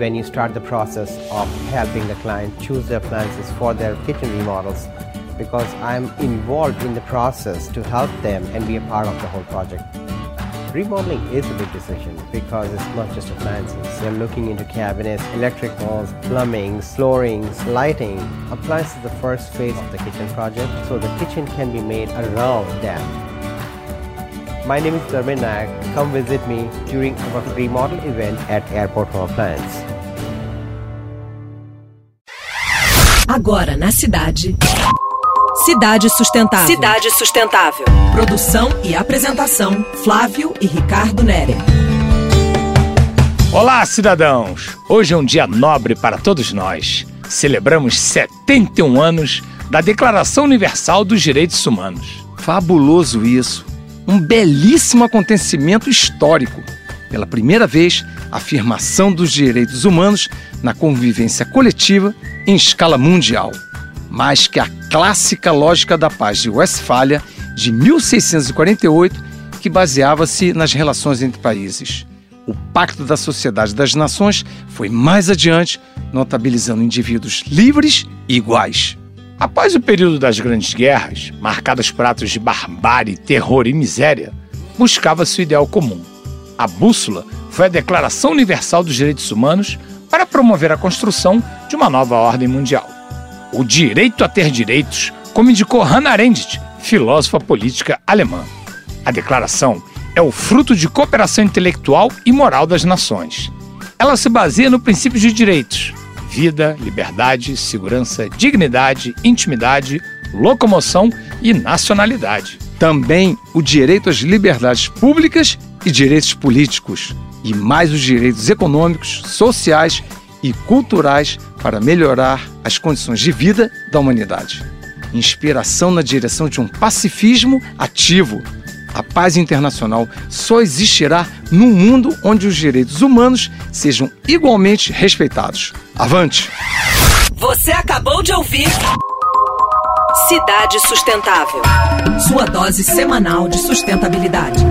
when you start the process of helping the client choose their appliances for their kitchen remodels because I'm involved in the process to help them and be a part of the whole project. Remodeling is a big decision because it's not just appliances. You're looking into cabinets, electric walls, plumbing, flooring, lighting. Appliances is the first phase of the kitchen project, so the kitchen can be made around that. My name is Dharmin Nayak. Come visit me during our remodel event at Airport Home Appliance. Agora na cidade. Cidade Sustentável. Cidade Sustentável. Produção e apresentação: Flávio e Ricardo Nere. Olá, cidadãos! Hoje é um dia nobre para todos nós. Celebramos 71 anos da Declaração Universal dos Direitos Humanos. Fabuloso isso! Um belíssimo acontecimento histórico. Pela primeira vez, a afirmação dos direitos humanos na convivência coletiva em escala mundial. Mais que a clássica lógica da paz de Westfália de 1648, que baseava-se nas relações entre países. O Pacto da Sociedade das Nações foi mais adiante, notabilizando indivíduos livres e iguais. Após o período das grandes guerras, marcadas por atos de barbárie, terror e miséria, buscava-se o ideal comum. A bússola foi a Declaração Universal dos Direitos Humanos para promover a construção de uma nova ordem mundial. O direito a ter direitos, como indicou Hannah Arendt, filósofa política alemã. A declaração é o fruto de cooperação intelectual e moral das nações. Ela se baseia no princípio de direitos, vida, liberdade, segurança, dignidade, intimidade, locomoção e nacionalidade. Também o direito às liberdades públicas e direitos políticos, e mais os direitos econômicos, sociais e culturais para melhorar as condições de vida da humanidade. Inspiração na direção de um pacifismo ativo. A paz internacional só existirá num mundo onde os direitos humanos sejam igualmente respeitados. Avante! Você acabou de ouvir Cidade Sustentável. Sua dose semanal de sustentabilidade.